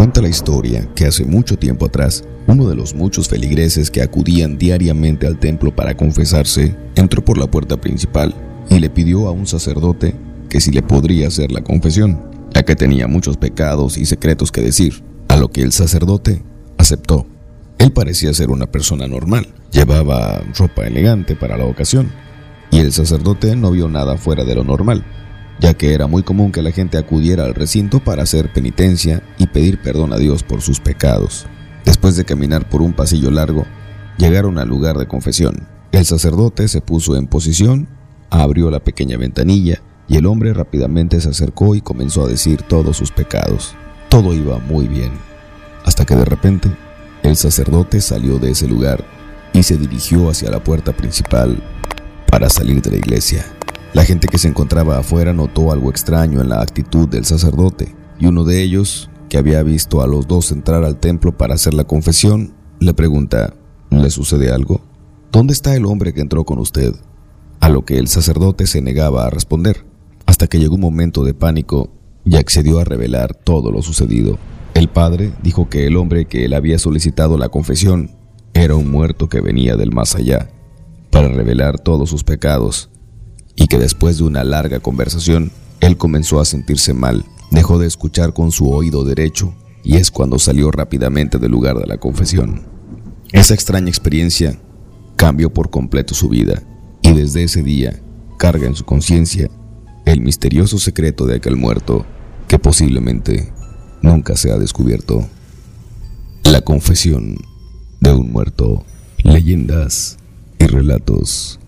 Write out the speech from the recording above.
Cuenta la historia que hace mucho tiempo atrás, uno de los muchos feligreses que acudían diariamente al templo para confesarse entró por la puerta principal y le pidió a un sacerdote que si le podría hacer la confesión, ya que tenía muchos pecados y secretos que decir, a lo que el sacerdote aceptó. Él parecía ser una persona normal, llevaba ropa elegante para la ocasión, y el sacerdote no vio nada fuera de lo normal ya que era muy común que la gente acudiera al recinto para hacer penitencia y pedir perdón a Dios por sus pecados. Después de caminar por un pasillo largo, llegaron al lugar de confesión. El sacerdote se puso en posición, abrió la pequeña ventanilla y el hombre rápidamente se acercó y comenzó a decir todos sus pecados. Todo iba muy bien, hasta que de repente el sacerdote salió de ese lugar y se dirigió hacia la puerta principal para salir de la iglesia. La gente que se encontraba afuera notó algo extraño en la actitud del sacerdote, y uno de ellos, que había visto a los dos entrar al templo para hacer la confesión, le pregunta, ¿le sucede algo? ¿Dónde está el hombre que entró con usted? A lo que el sacerdote se negaba a responder, hasta que llegó un momento de pánico y accedió a revelar todo lo sucedido. El padre dijo que el hombre que él había solicitado la confesión era un muerto que venía del más allá, para revelar todos sus pecados y que después de una larga conversación, él comenzó a sentirse mal, dejó de escuchar con su oído derecho y es cuando salió rápidamente del lugar de la confesión. Esa extraña experiencia cambió por completo su vida y desde ese día carga en su conciencia el misterioso secreto de aquel muerto que posiblemente nunca se ha descubierto. La confesión de un muerto, leyendas y relatos